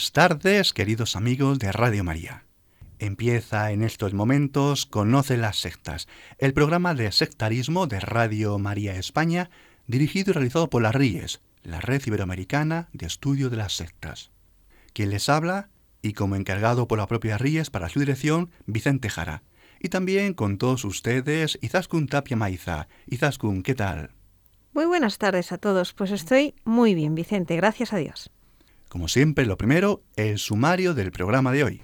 Buenas tardes, queridos amigos de Radio María. Empieza en estos momentos Conoce las sectas, el programa de sectarismo de Radio María España, dirigido y realizado por la RIES, la Red Iberoamericana de Estudio de las Sectas. Quien les habla, y como encargado por la propia RIES para su dirección, Vicente Jara. Y también con todos ustedes, Izaskun Tapia Maiza. Izaskun, ¿qué tal? Muy buenas tardes a todos. Pues estoy muy bien, Vicente, gracias a Dios. Como siempre, lo primero, el sumario del programa de hoy.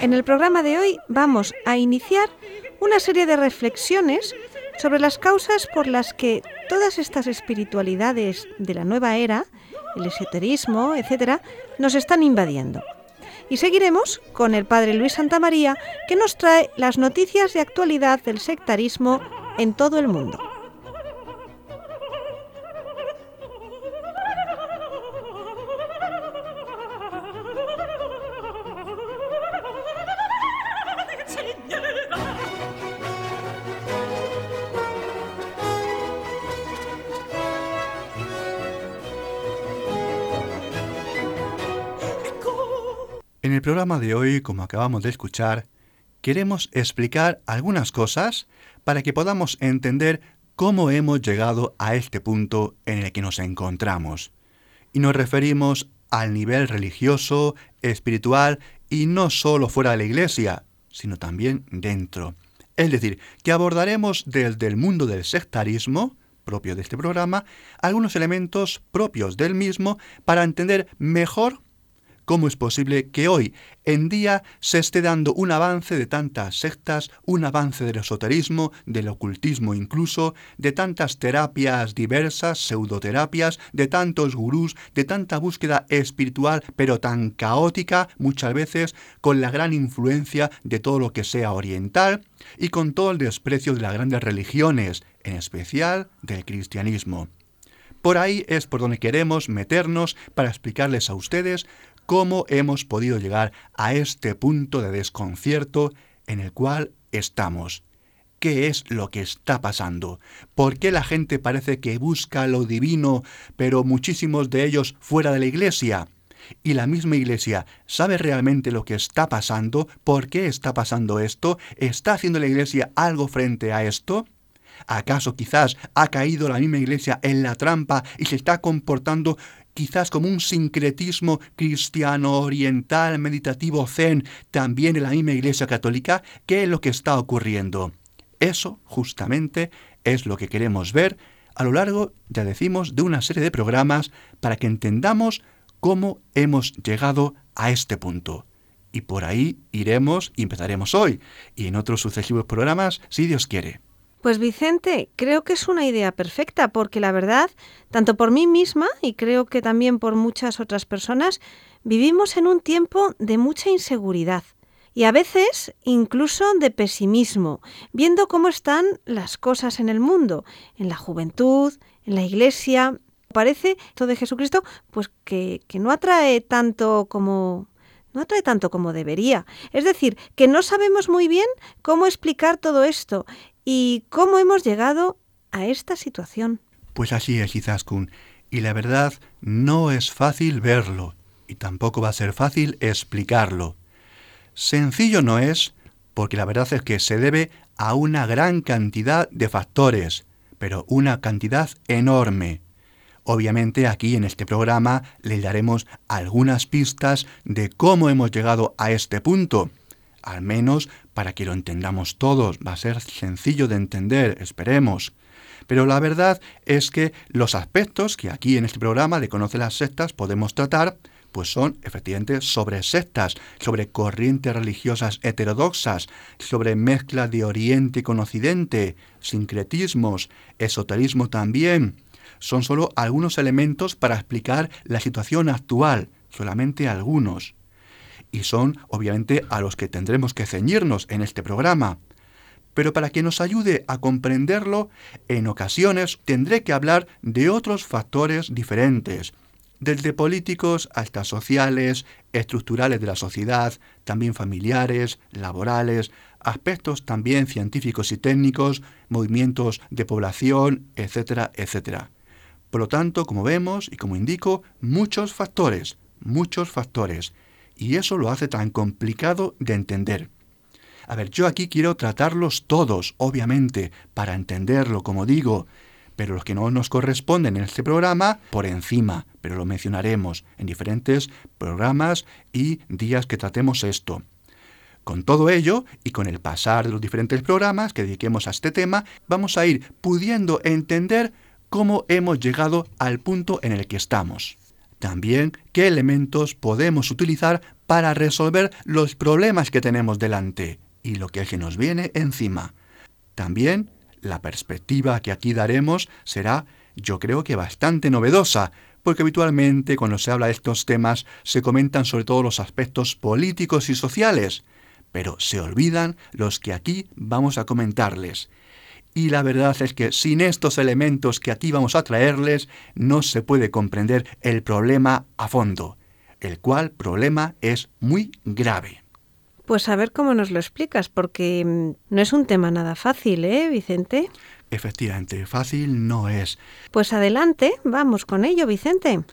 En el programa de hoy vamos a iniciar una serie de reflexiones sobre las causas por las que todas estas espiritualidades de la nueva era, el esoterismo, etcétera, nos están invadiendo. Y seguiremos con el padre Luis Santamaría, que nos trae las noticias de actualidad del sectarismo en todo el mundo. Programa de hoy, como acabamos de escuchar, queremos explicar algunas cosas para que podamos entender cómo hemos llegado a este punto en el que nos encontramos. Y nos referimos al nivel religioso, espiritual y no solo fuera de la iglesia, sino también dentro. Es decir, que abordaremos desde el mundo del sectarismo, propio de este programa, algunos elementos propios del mismo para entender mejor ¿Cómo es posible que hoy en día se esté dando un avance de tantas sectas, un avance del esoterismo, del ocultismo incluso, de tantas terapias diversas, pseudoterapias, de tantos gurús, de tanta búsqueda espiritual, pero tan caótica muchas veces, con la gran influencia de todo lo que sea oriental y con todo el desprecio de las grandes religiones, en especial del cristianismo? Por ahí es por donde queremos meternos para explicarles a ustedes cómo hemos podido llegar a este punto de desconcierto en el cual estamos. ¿Qué es lo que está pasando? ¿Por qué la gente parece que busca lo divino, pero muchísimos de ellos fuera de la iglesia? ¿Y la misma iglesia sabe realmente lo que está pasando? ¿Por qué está pasando esto? ¿Está haciendo la iglesia algo frente a esto? ¿Acaso quizás ha caído la misma iglesia en la trampa y se está comportando quizás como un sincretismo cristiano oriental meditativo zen también en la misma iglesia católica? ¿Qué es lo que está ocurriendo? Eso justamente es lo que queremos ver a lo largo, ya decimos, de una serie de programas para que entendamos cómo hemos llegado a este punto. Y por ahí iremos y empezaremos hoy, y en otros sucesivos programas, si Dios quiere. Pues Vicente, creo que es una idea perfecta porque la verdad, tanto por mí misma y creo que también por muchas otras personas, vivimos en un tiempo de mucha inseguridad y a veces incluso de pesimismo, viendo cómo están las cosas en el mundo, en la juventud, en la iglesia. Parece esto de Jesucristo pues que, que no atrae tanto como no atrae tanto como debería. Es decir, que no sabemos muy bien cómo explicar todo esto ¿Y cómo hemos llegado a esta situación? Pues así es, Izaskun. Y la verdad, no es fácil verlo, y tampoco va a ser fácil explicarlo. Sencillo no es, porque la verdad es que se debe a una gran cantidad de factores, pero una cantidad enorme. Obviamente aquí en este programa le daremos algunas pistas de cómo hemos llegado a este punto, al menos para que lo entendamos todos. Va a ser sencillo de entender, esperemos. Pero la verdad es que los aspectos que aquí en este programa de Conoce las Sectas podemos tratar, pues son efectivamente sobre sectas, sobre corrientes religiosas heterodoxas, sobre mezcla de Oriente con Occidente, sincretismos, esoterismo también. Son solo algunos elementos para explicar la situación actual, solamente algunos. Y son obviamente a los que tendremos que ceñirnos en este programa pero para que nos ayude a comprenderlo, en ocasiones tendré que hablar de otros factores diferentes, desde políticos hasta sociales, estructurales de la sociedad, también familiares, laborales, aspectos también científicos y técnicos, movimientos de población, etcétera, etcétera. Por lo tanto, como vemos y como indico, muchos factores, muchos factores, y eso lo hace tan complicado de entender. A ver, yo aquí quiero tratarlos todos, obviamente, para entenderlo, como digo, pero los que no nos corresponden en este programa, por encima, pero lo mencionaremos en diferentes programas y días que tratemos esto. Con todo ello, y con el pasar de los diferentes programas que dediquemos a este tema, vamos a ir pudiendo entender cómo hemos llegado al punto en el que estamos. También qué elementos podemos utilizar para resolver los problemas que tenemos delante y lo que se nos viene encima. También la perspectiva que aquí daremos será, yo creo que bastante novedosa, porque habitualmente cuando se habla de estos temas se comentan sobre todo los aspectos políticos y sociales, pero se olvidan los que aquí vamos a comentarles. Y la verdad es que sin estos elementos que aquí vamos a traerles no se puede comprender el problema a fondo, el cual problema es muy grave. Pues a ver cómo nos lo explicas, porque mm, no es un tema nada fácil, ¿eh, Vicente? Efectivamente, fácil no es. Pues adelante, vamos con ello, Vicente.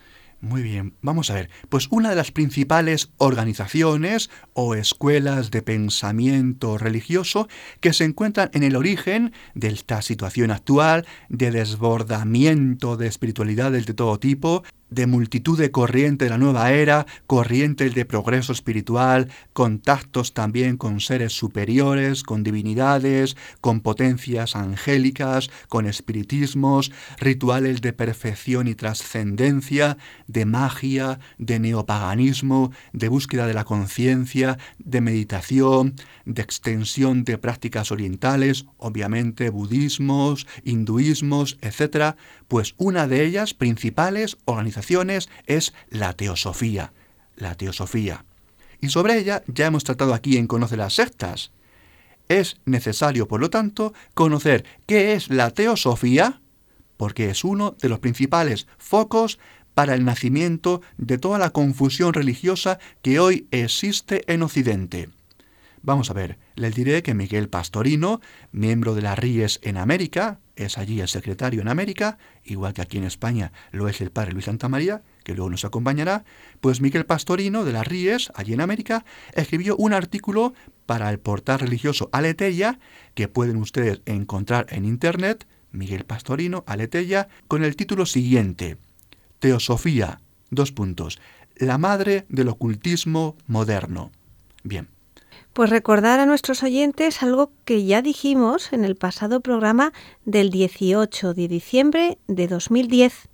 Muy bien, vamos a ver. Pues una de las principales organizaciones o escuelas de pensamiento religioso que se encuentran en el origen de esta situación actual de desbordamiento de espiritualidades de todo tipo, de multitud de corrientes de la nueva era, corrientes de progreso espiritual, contactos también con seres superiores, con divinidades, con potencias angélicas, con espiritismos, rituales de perfección y trascendencia, de magia, de neopaganismo, de búsqueda de la conciencia, de meditación, de extensión de prácticas orientales, obviamente budismos, hinduismos, etc., pues una de ellas, principales organizaciones, es la teosofía. La teosofía. Y sobre ella ya hemos tratado aquí en Conoce las sectas. Es necesario, por lo tanto, conocer qué es la teosofía, porque es uno de los principales focos para el nacimiento de toda la confusión religiosa que hoy existe en Occidente. Vamos a ver, les diré que Miguel Pastorino, miembro de la RIES en América, es allí el secretario en América, igual que aquí en España lo es el padre Luis Santa María, que luego nos acompañará, pues Miguel Pastorino de la RIES, allí en América, escribió un artículo para el portal religioso Aleteia, que pueden ustedes encontrar en internet, Miguel Pastorino, Aleteia, con el título siguiente, Teosofía, dos puntos, la madre del ocultismo moderno. Bien, pues recordar a nuestros oyentes algo que ya dijimos en el pasado programa del 18 de diciembre de 2010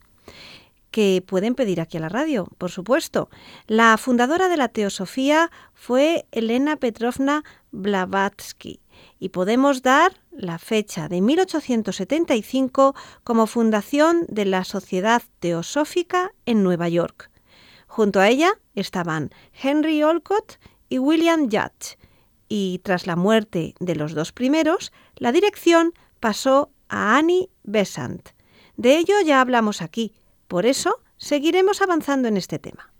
que pueden pedir aquí a la radio, por supuesto. La fundadora de la teosofía fue Elena Petrovna Blavatsky y podemos dar la fecha de 1875 como fundación de la Sociedad Teosófica en Nueva York. Junto a ella estaban Henry Olcott y William Judge, y tras la muerte de los dos primeros, la dirección pasó a Annie Besant. De ello ya hablamos aquí, por eso seguiremos avanzando en este tema.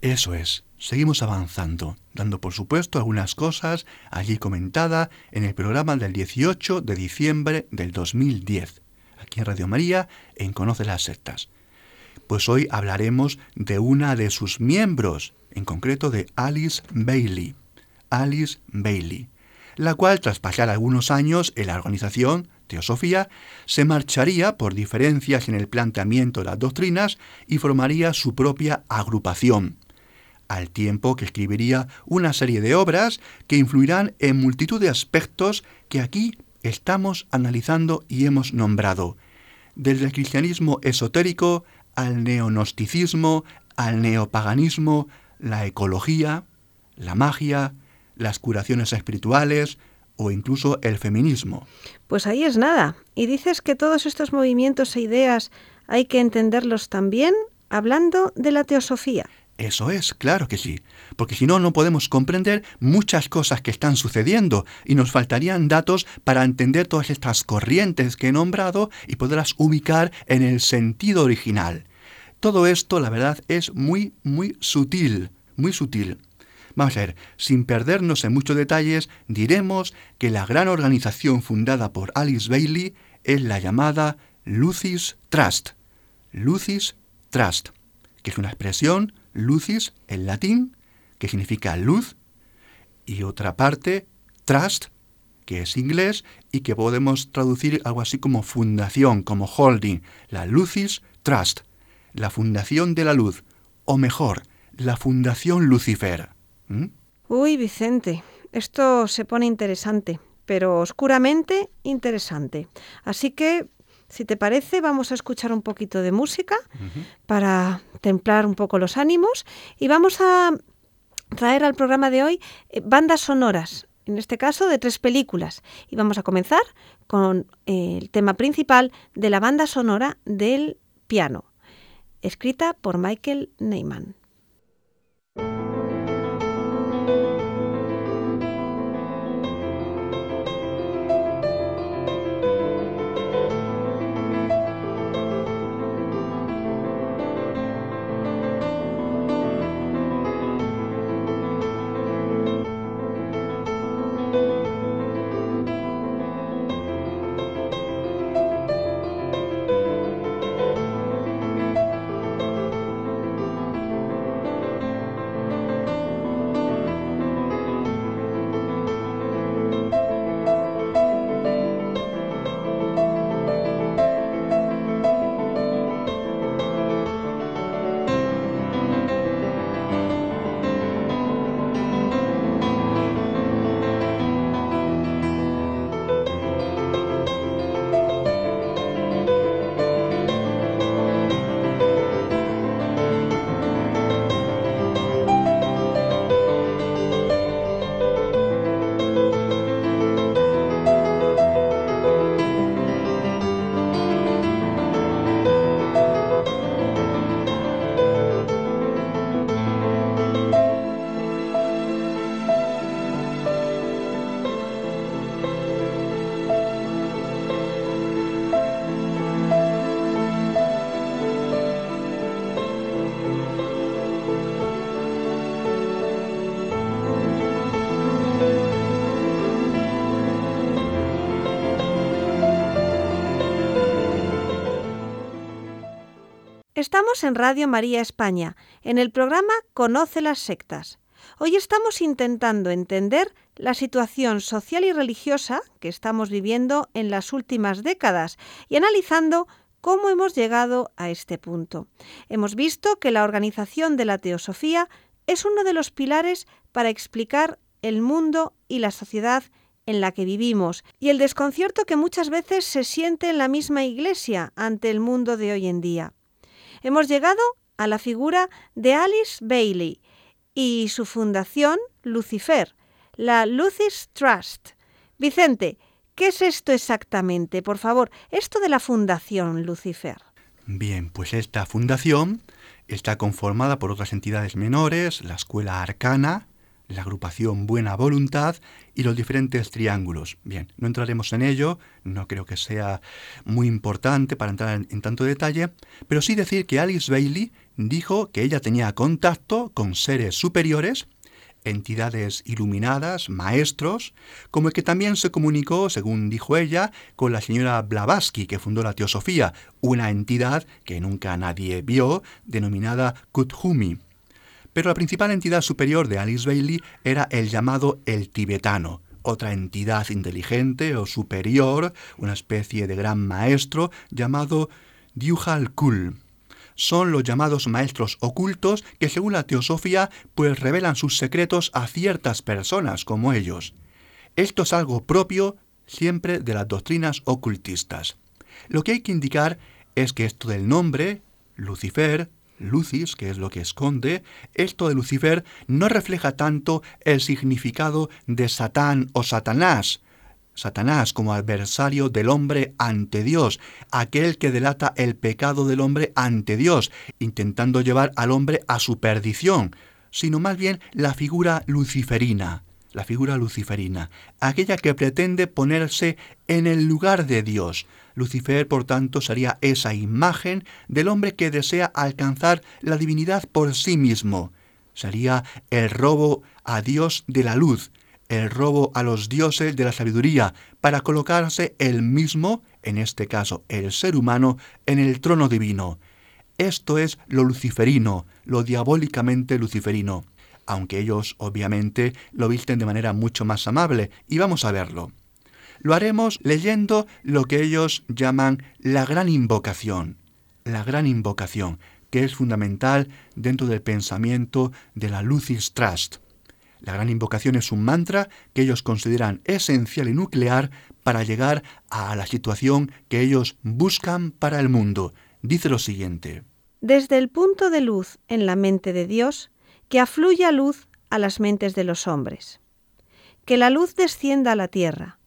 Eso es, seguimos avanzando, dando por supuesto algunas cosas allí comentada en el programa del 18 de diciembre del 2010, aquí en Radio María, en Conoce las Sectas. Pues hoy hablaremos de una de sus miembros, en concreto de Alice Bailey. Alice Bailey, la cual tras pasar algunos años en la organización Teosofía, se marcharía por diferencias en el planteamiento de las doctrinas y formaría su propia agrupación, al tiempo que escribiría una serie de obras que influirán en multitud de aspectos que aquí estamos analizando y hemos nombrado desde el cristianismo esotérico al neonosticismo, al neopaganismo, la ecología, la magia, las curaciones espirituales o incluso el feminismo. Pues ahí es nada. Y dices que todos estos movimientos e ideas hay que entenderlos también hablando de la teosofía. Eso es, claro que sí, porque si no, no podemos comprender muchas cosas que están sucediendo y nos faltarían datos para entender todas estas corrientes que he nombrado y poderlas ubicar en el sentido original. Todo esto, la verdad, es muy, muy sutil, muy sutil. Vamos a ver, sin perdernos en muchos detalles, diremos que la gran organización fundada por Alice Bailey es la llamada Lucis Trust. Lucis Trust, que es una expresión lucis en latín, que significa luz, y otra parte, trust, que es inglés y que podemos traducir algo así como fundación, como holding, la Lucis Trust, la fundación de la luz, o mejor, la fundación Lucifer. ¿Mm? Uy, Vicente, esto se pone interesante, pero oscuramente interesante. Así que si te parece, vamos a escuchar un poquito de música para templar un poco los ánimos y vamos a traer al programa de hoy eh, bandas sonoras, en este caso de tres películas. Y vamos a comenzar con eh, el tema principal de la banda sonora del piano, escrita por Michael Neyman. Estamos en Radio María España, en el programa Conoce las sectas. Hoy estamos intentando entender la situación social y religiosa que estamos viviendo en las últimas décadas y analizando cómo hemos llegado a este punto. Hemos visto que la organización de la teosofía es uno de los pilares para explicar el mundo y la sociedad en la que vivimos y el desconcierto que muchas veces se siente en la misma Iglesia ante el mundo de hoy en día hemos llegado a la figura de Alice Bailey y su fundación Lucifer, la Lucis Trust. Vicente, ¿qué es esto exactamente? Por favor, esto de la fundación Lucifer. Bien, pues esta fundación está conformada por otras entidades menores, la Escuela Arcana, la agrupación Buena Voluntad y los diferentes triángulos. Bien, no entraremos en ello, no creo que sea muy importante para entrar en, tanto detalle, pero sí decir que Alice Bailey dijo que ella tenía contacto con seres superiores, entidades iluminadas, maestros, como el que también se comunicó, según dijo ella, con la señora Blavatsky, que fundó la Teosofía, una entidad que nunca nadie vio, denominada Kuthumi. Pero la principal entidad superior de Alice Bailey era el llamado el tibetano, otra entidad inteligente o superior, una especie de gran maestro llamado Dyuhal Kul. Son los llamados maestros ocultos que según la teosofía pues revelan sus secretos a ciertas personas como ellos. Esto es algo propio siempre de las doctrinas ocultistas. Lo que hay que indicar es que esto del nombre, Lucifer, Lucis, que es lo que esconde, esto de Lucifer no refleja tanto el significado de Satán o Satanás, Satanás como adversario del hombre ante Dios, aquel que delata el pecado del hombre ante Dios, intentando llevar al hombre a su perdición, sino más bien la figura luciferina, la figura luciferina, aquella que pretende ponerse en el lugar de Dios. Lucifer, por tanto, sería esa imagen del hombre que desea alcanzar la divinidad por sí mismo. Sería el robo a Dios de la luz, el robo a los dioses de la sabiduría, para colocarse él mismo, en este caso el ser humano, en el trono divino. Esto es lo luciferino, lo diabólicamente luciferino aunque ellos obviamente lo visten de manera mucho más amable, y vamos a verlo. Lo haremos leyendo lo que ellos llaman la gran invocación, la gran invocación, que es fundamental dentro del pensamiento de la Lucis Trust. La gran invocación es un mantra que ellos consideran esencial y nuclear para llegar a la situación que ellos buscan para el mundo. Dice lo siguiente. Desde el punto de luz en la mente de Dios, que afluya luz a las mentes de los hombres. Que la luz descienda a la tierra.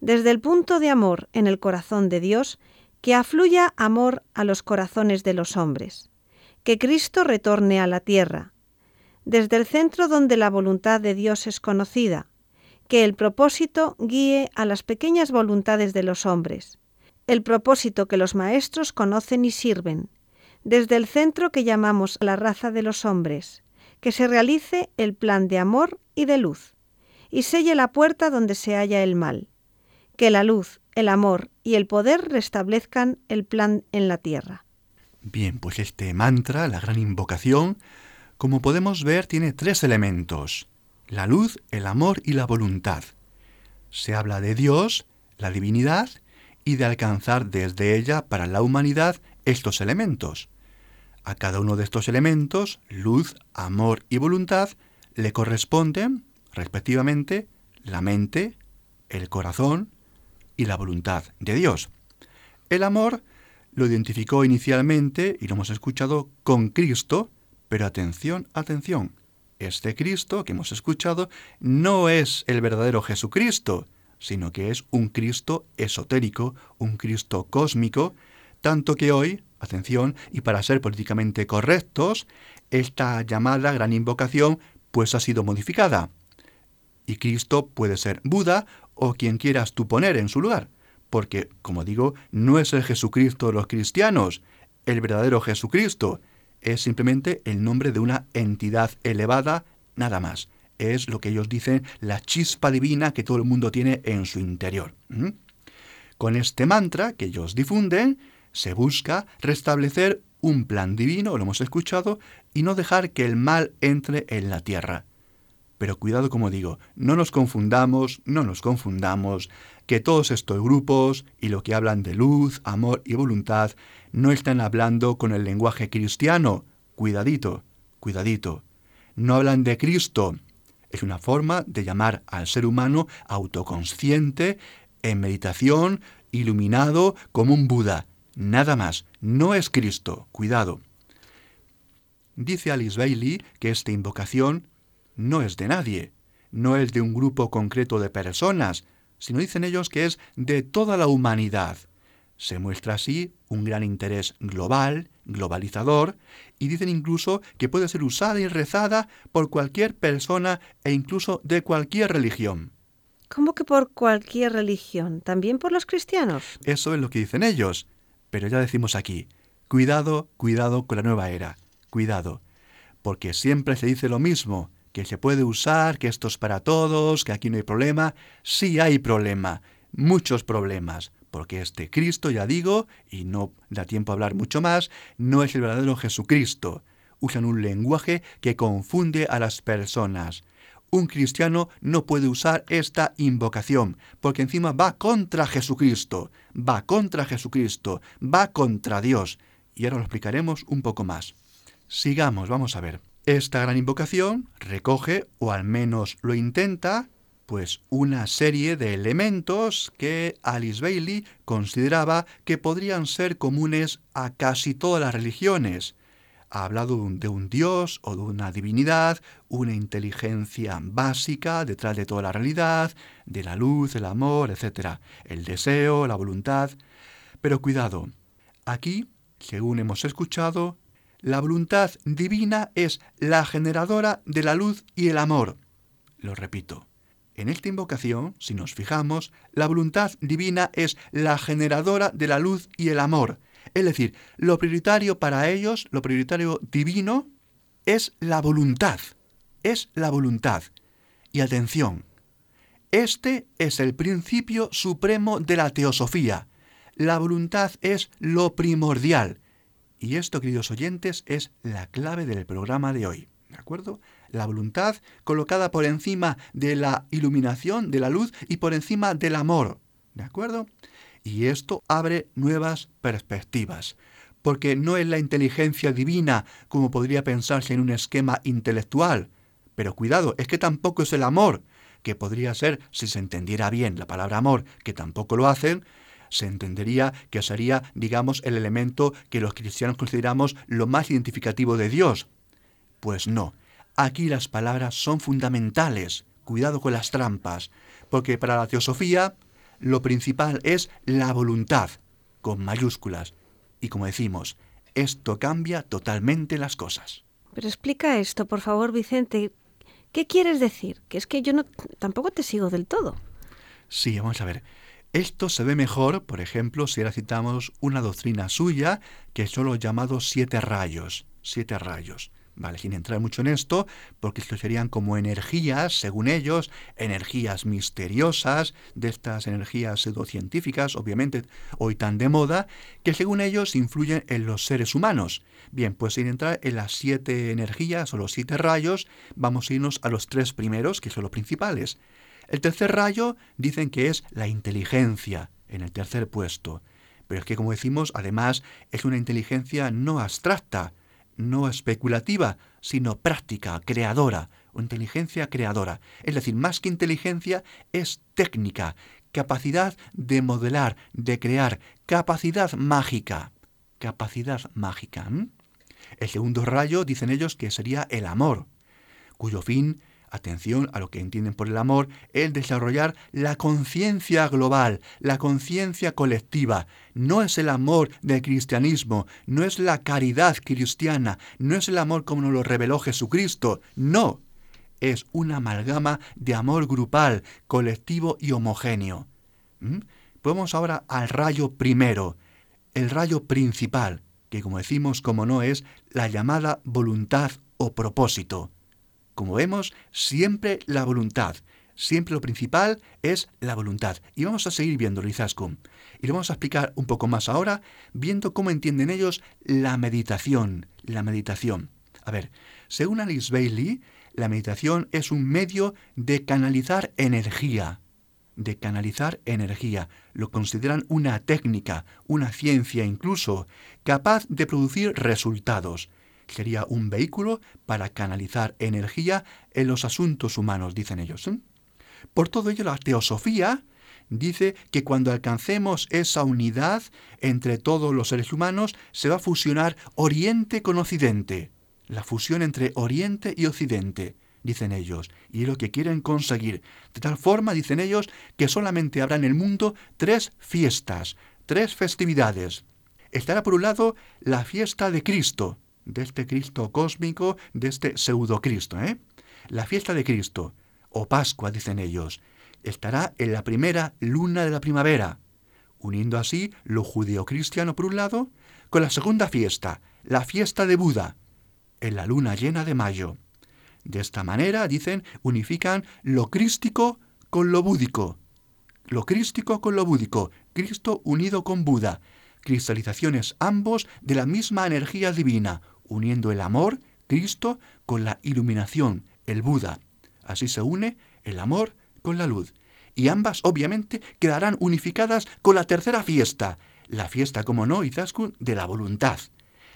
Desde el punto de amor en el corazón de Dios, que afluya amor a los corazones de los hombres. Que Cristo retorne a la tierra. Desde el centro donde la voluntad de Dios es conocida. Que el propósito guíe a las pequeñas voluntades de los hombres. El propósito que los maestros conocen y sirven. Desde el centro que llamamos la raza de los hombres que se realice el plan de amor y de luz, y selle la puerta donde se halla el mal, que la luz, el amor y el poder restablezcan el plan en la tierra. Bien, pues este mantra, la gran invocación, como podemos ver, tiene tres elementos, la luz, el amor y la voluntad. Se habla de Dios, la divinidad, y de alcanzar desde ella para la humanidad estos elementos. A cada uno de estos elementos, luz, amor y voluntad, le corresponden, respectivamente, la mente, el corazón y la voluntad de Dios. El amor lo identificó inicialmente, y lo hemos escuchado, con Cristo, pero atención, atención, este Cristo que hemos escuchado no es el verdadero Jesucristo, sino que es un Cristo esotérico, un Cristo cósmico, tanto que hoy atención, y para ser políticamente correctos, esta llamada gran invocación pues ha sido modificada. Y Cristo puede ser Buda o quien quieras tú poner en su lugar, porque, como digo, no es el Jesucristo de los cristianos, el verdadero Jesucristo, es simplemente el nombre de una entidad elevada, nada más. Es lo que ellos dicen la chispa divina que todo el mundo tiene en su interior. Con este mantra que ellos difunden, se busca restablecer un plan divino, lo hemos escuchado, y no dejar que el mal entre en la tierra. Pero cuidado, como digo, no nos confundamos, no nos confundamos, que todos estos grupos y lo que hablan de luz, amor y voluntad no están hablando con el lenguaje cristiano. Cuidadito, cuidadito. No hablan de Cristo. Es una forma de llamar al ser humano autoconsciente, en meditación, iluminado como un Buda. Nada más, no es Cristo, cuidado. Dice Alice Bailey que esta invocación no es de nadie, no es de un grupo concreto de personas, sino dicen ellos que es de toda la humanidad. Se muestra así un gran interés global, globalizador, y dicen incluso que puede ser usada y rezada por cualquier persona e incluso de cualquier religión. ¿Cómo que por cualquier religión? ¿También por los cristianos? Eso es lo que dicen ellos. Pero ya decimos aquí, cuidado, cuidado con la nueva era, cuidado, porque siempre se dice lo mismo, que se puede usar, que esto es para todos, que aquí no hay problema. Sí hay problema, muchos problemas, porque este Cristo, ya digo, y no da tiempo a hablar mucho más, no es el verdadero Jesucristo. Usan un lenguaje que confunde a las personas un cristiano no puede usar esta invocación, porque encima va contra Jesucristo, va contra Jesucristo, va contra Dios. Y ahora lo explicaremos un poco más. Sigamos, vamos a ver. Esta gran invocación recoge, o al menos lo intenta, Pues una serie de elementos que Alice Bailey consideraba que podrían ser comunes a casi todas las religiones. Ha hablado de un dios o de una divinidad, una inteligencia básica detrás de toda la realidad, de la luz, el amor, etc. El deseo, la voluntad. Pero cuidado, aquí, según hemos escuchado, la voluntad divina es la generadora de la luz y el amor. Lo repito. En esta invocación, si nos fijamos, la voluntad divina es la generadora de la luz y el amor. Es decir, lo prioritario para ellos, lo prioritario divino, es la voluntad. Es la voluntad. Y atención, este es el principio supremo de la teosofía. La voluntad es lo primordial. Y esto, queridos oyentes, es la clave del programa de hoy. ¿De acuerdo? La voluntad colocada por encima de la iluminación, de la luz y por encima del amor. ¿De acuerdo? Y esto abre nuevas perspectivas. Porque no es la inteligencia divina como podría pensarse en un esquema intelectual. Pero cuidado, es que tampoco es el amor, que podría ser, si se entendiera bien la palabra amor, que tampoco lo hacen, se entendería que sería, digamos, el elemento que los cristianos consideramos lo más identificativo de Dios. Pues no, aquí las palabras son fundamentales. Cuidado con las trampas, porque para la teosofía lo principal es la voluntad, con mayúsculas. Y como decimos, esto cambia totalmente las cosas. Pero explica esto, por favor, Vicente. ¿Qué quieres decir? Que es que yo no tampoco te sigo del todo. Sí, vamos a ver. Esto se ve mejor, por ejemplo, si ahora citamos una doctrina suya, que son los llamados siete rayos. Siete rayos. Vale, sin entrar mucho en esto, porque esto serían como energías, según ellos, energías misteriosas, de estas energías pseudocientíficas, obviamente hoy tan de moda, que según ellos influyen en los seres humanos. Bien, pues sin entrar en las siete energías o los siete rayos, vamos a irnos a los tres primeros, que son los principales. El tercer rayo dicen que es la inteligencia, en el tercer puesto. Pero es que, como decimos, además es una inteligencia no abstracta, no especulativa, sino práctica, creadora, inteligencia creadora. Es decir, más que inteligencia es técnica, capacidad de modelar, de crear, capacidad mágica. Capacidad mágica. El segundo rayo dicen ellos que sería el amor, cuyo fin atención a lo que entienden por el amor, es desarrollar la conciencia global, la conciencia colectiva. No es el amor del cristianismo, no es la caridad cristiana, no es el amor como nos lo reveló Jesucristo, no. Es una amalgama de amor grupal, colectivo y homogéneo. ¿Mm? Vamos ahora al rayo primero, el rayo principal, que como decimos, como no es la llamada voluntad o propósito. Como vemos, siempre la voluntad. Siempre lo principal es la voluntad. Y vamos a seguir viendo Izaskun. Y lo vamos a explicar un poco más ahora, viendo cómo entienden ellos la meditación. La meditación. A ver, según Alice Bailey, la meditación es un medio de canalizar energía. De canalizar energía. Lo consideran una técnica, una ciencia incluso, capaz de producir resultados sería un vehículo para canalizar energía en los asuntos humanos, dicen ellos. ¿eh? Por todo ello, la teosofía dice que cuando alcancemos esa unidad entre todos los seres humanos, se va a fusionar Oriente con Occidente. La fusión entre Oriente y Occidente, dicen ellos, y lo que quieren conseguir. De tal forma, dicen ellos, que solamente habrá en el mundo tres fiestas, tres festividades. Estará por un lado la fiesta de Cristo, de este Cristo cósmico, de este pseudo-Cristo. ¿eh? La fiesta de Cristo, o Pascua, dicen ellos, estará en la primera luna de la primavera, uniendo así lo judeocristiano por un lado con la segunda fiesta, la fiesta de Buda, en la luna llena de mayo. De esta manera, dicen, unifican lo crístico con lo búdico. Lo crístico con lo búdico, Cristo unido con Buda, cristalizaciones ambos de la misma energía divina, uniendo el amor, Cristo, con la iluminación, el Buda. Así se une el amor con la luz. Y ambas, obviamente, quedarán unificadas con la tercera fiesta, la fiesta, como no, Izaskun, de la voluntad,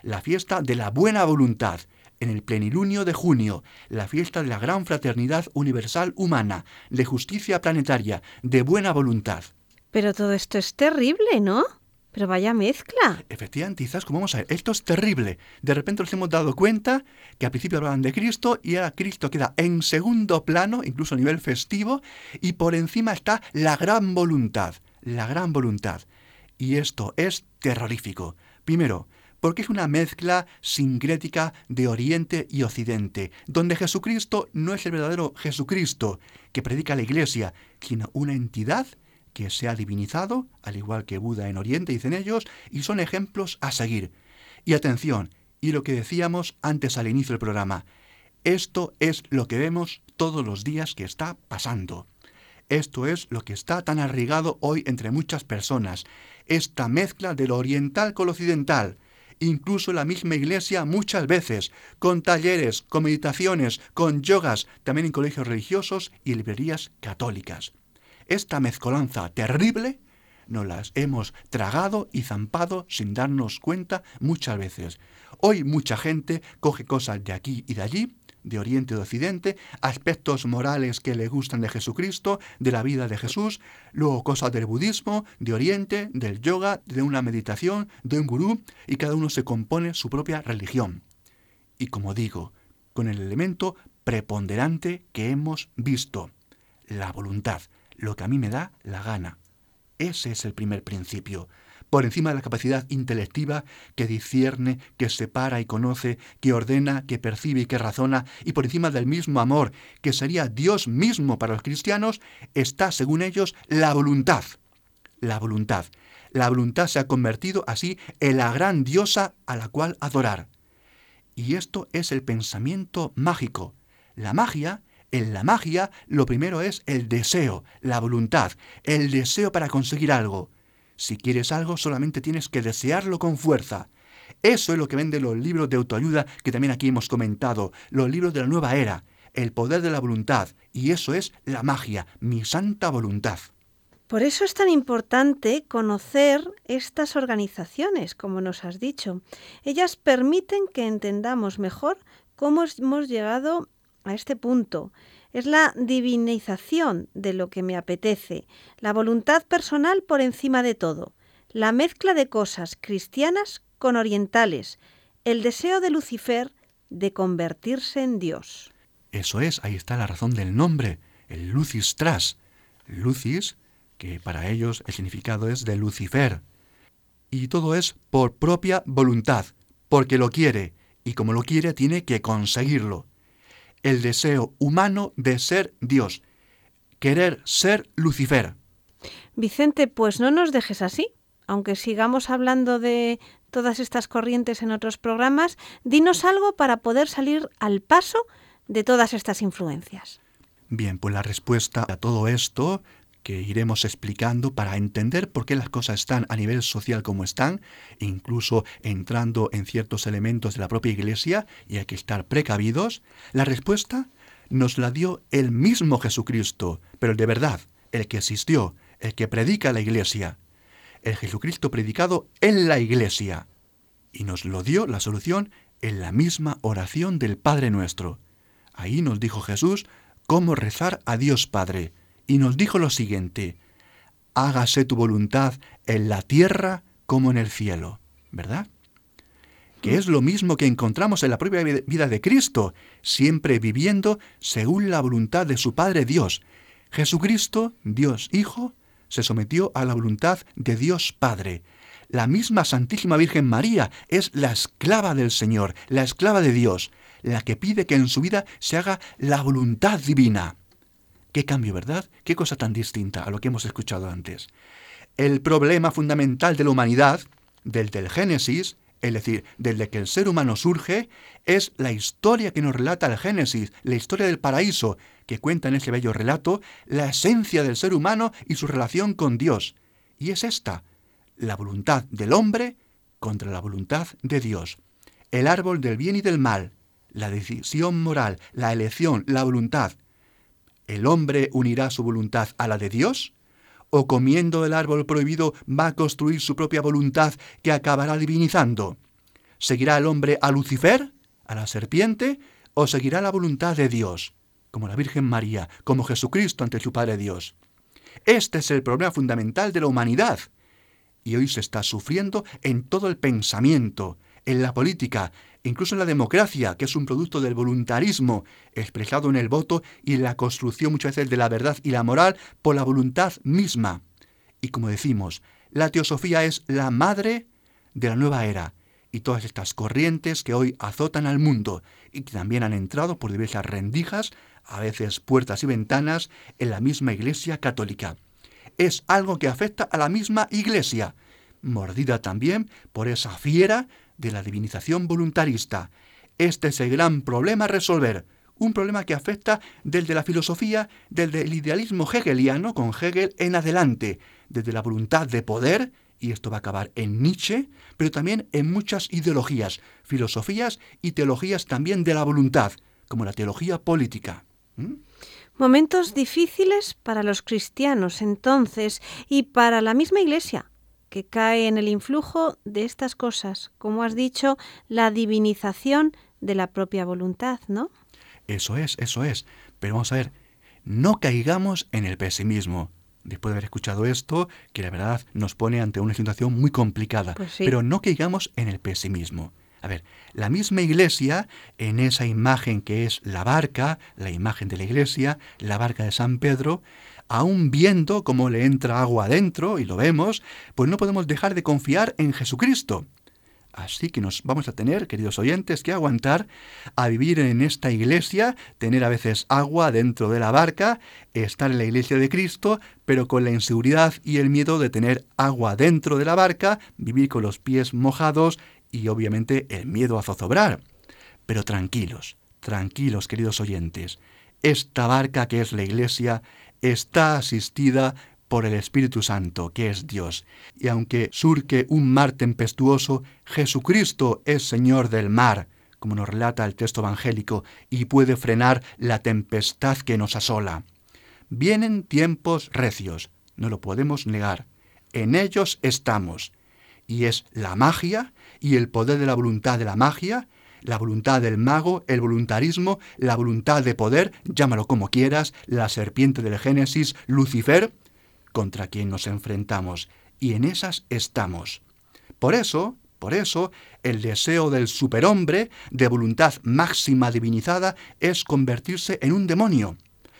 la fiesta de la buena voluntad, en el plenilunio de junio, la fiesta de la gran fraternidad universal humana, de justicia planetaria, de buena voluntad. Pero todo esto es terrible, ¿no? Pero vaya mezcla. Efectivamente, quizás como vamos a ver, esto es terrible. De repente nos hemos dado cuenta que al principio hablaban de Cristo y ahora Cristo queda en segundo plano, incluso a nivel festivo, y por encima está la gran voluntad, la gran voluntad. Y esto es terrorífico. Primero, porque es una mezcla sincrética de Oriente y Occidente, donde Jesucristo no es el verdadero Jesucristo que predica la Iglesia, sino una entidad que se ha divinizado, al igual que Buda en Oriente, dicen ellos, y son ejemplos a seguir. Y atención, y lo que decíamos antes al inicio del programa, esto es lo que vemos todos los días que está pasando. Esto es lo que está tan arraigado hoy entre muchas personas, esta mezcla de lo oriental con lo occidental, incluso la misma iglesia muchas veces, con talleres, con meditaciones, con yogas, también en colegios religiosos y librerías católicas. Esta mezcolanza terrible nos las hemos tragado y zampado sin darnos cuenta muchas veces. Hoy mucha gente coge cosas de aquí y de allí, de Oriente y de Occidente, aspectos morales que le gustan de Jesucristo, de la vida de Jesús, luego cosas del budismo, de Oriente, del yoga, de una meditación, de un gurú, y cada uno se compone su propia religión. Y como digo, con el elemento preponderante que hemos visto, la voluntad lo que a mí me da la gana. Ese es el primer principio. Por encima de la capacidad intelectiva que discierne, que separa y conoce, que ordena, que percibe y que razona, y por encima del mismo amor que sería Dios mismo para los cristianos, está, según ellos, la voluntad. La voluntad. La voluntad se ha convertido así en la gran diosa a la cual adorar. Y esto es el pensamiento mágico. La magia en la magia lo primero es el deseo, la voluntad, el deseo para conseguir algo. Si quieres algo solamente tienes que desearlo con fuerza. Eso es lo que venden los libros de autoayuda que también aquí hemos comentado, los libros de la nueva era, el poder de la voluntad, y eso es la magia, mi santa voluntad. Por eso es tan importante conocer estas organizaciones, como nos has dicho. Ellas permiten que entendamos mejor cómo hemos llegado a este punto. Es la divinización de lo que me apetece, la voluntad personal por encima de todo, la mezcla de cosas cristianas con orientales, el deseo de Lucifer de convertirse en Dios. Eso es, ahí está la razón del nombre, el Lucis tras. Lucis, que para ellos el significado es de Lucifer. Y todo es por propia voluntad, porque lo quiere, y como lo quiere tiene que conseguirlo el deseo humano de ser Dios, querer ser Lucifer. Vicente, pues no nos dejes así. Aunque sigamos hablando de todas estas corrientes en otros programas, dinos algo para poder salir al paso de todas estas influencias. Bien, pues la respuesta a todo esto iremos explicando para entender por qué las cosas están a nivel social como están, incluso entrando en ciertos elementos de la propia Iglesia, y hay que estar precavidos, la respuesta nos la dio el mismo Jesucristo, pero el de verdad, el que existió, el que predica la Iglesia, el Jesucristo predicado en la Iglesia, y nos lo dio la solución en la misma oración del Padre nuestro. Ahí nos dijo Jesús cómo rezar a Dios Padre, y nos dijo lo siguiente, hágase tu voluntad en la tierra como en el cielo, ¿verdad? Que es lo mismo que encontramos en la propia vida de Cristo, siempre viviendo según la voluntad de su Padre Dios. Jesucristo, Dios Hijo, se sometió a la voluntad de Dios Padre. La misma Santísima Virgen María es la esclava del Señor, la esclava de Dios, la que pide que en su vida se haga la voluntad divina. Qué cambio, ¿verdad? Qué cosa tan distinta a lo que hemos escuchado antes. El problema fundamental de la humanidad, del del Génesis, es decir, desde que el ser humano surge, es la historia que nos relata el Génesis, la historia del paraíso, que cuenta en ese bello relato la esencia del ser humano y su relación con Dios. Y es esta, la voluntad del hombre contra la voluntad de Dios. El árbol del bien y del mal, la decisión moral, la elección, la voluntad. ¿El hombre unirá su voluntad a la de Dios? ¿O comiendo el árbol prohibido va a construir su propia voluntad que acabará divinizando? ¿Seguirá el hombre a Lucifer, a la serpiente o seguirá la voluntad de Dios, como la Virgen María, como Jesucristo ante su Padre Dios? Este es el problema fundamental de la humanidad. Y hoy se está sufriendo en todo el pensamiento, en la política, incluso en la democracia, que es un producto del voluntarismo expresado en el voto y en la construcción muchas veces de la verdad y la moral por la voluntad misma. Y como decimos, la teosofía es la madre de la nueva era y todas estas corrientes que hoy azotan al mundo y que también han entrado por diversas rendijas, a veces puertas y ventanas, en la misma Iglesia católica. Es algo que afecta a la misma Iglesia, mordida también por esa fiera de la divinización voluntarista. Este es el gran problema a resolver, un problema que afecta desde la filosofía, desde el idealismo hegeliano, con Hegel en adelante, desde la voluntad de poder, y esto va a acabar en Nietzsche, pero también en muchas ideologías, filosofías y teologías también de la voluntad, como la teología política. ¿Mm? Momentos difíciles para los cristianos entonces y para la misma Iglesia, que cae en el influjo de estas cosas, como has dicho, la divinización de la propia voluntad, ¿no? Eso es, eso es. Pero vamos a ver, no caigamos en el pesimismo. Después de haber escuchado esto, que la verdad nos pone ante una situación muy complicada. Pues sí. Pero no caigamos en el pesimismo. A ver, la misma iglesia, en esa imagen que es la barca, la imagen de la iglesia, la barca de San Pedro, aún viendo cómo le entra agua adentro, y lo vemos, pues no podemos dejar de confiar en Jesucristo. Así que nos vamos a tener, queridos oyentes, que aguantar a vivir en esta iglesia, tener a veces agua dentro de la barca, estar en la iglesia de Cristo, pero con la inseguridad y el miedo de tener agua dentro de la barca, vivir con los pies mojados y obviamente el miedo a zozobrar. Pero tranquilos, tranquilos, queridos oyentes. Esta barca que es la iglesia está asistida por el Espíritu Santo, que es Dios. Y aunque surque un mar tempestuoso, Jesucristo es Señor del mar, como nos relata el texto evangélico, y puede frenar la tempestad que nos asola. Vienen tiempos recios, no lo podemos negar. En ellos estamos. Y es la magia y el poder de la voluntad de la magia, la voluntad del mago, el voluntarismo, la voluntad de poder, llámalo como quieras, la serpiente del Génesis, Lucifer, contra quien nos enfrentamos, y en esas estamos. Por eso, por eso, el deseo del superhombre, de voluntad máxima divinizada, es convertirse en un demonio.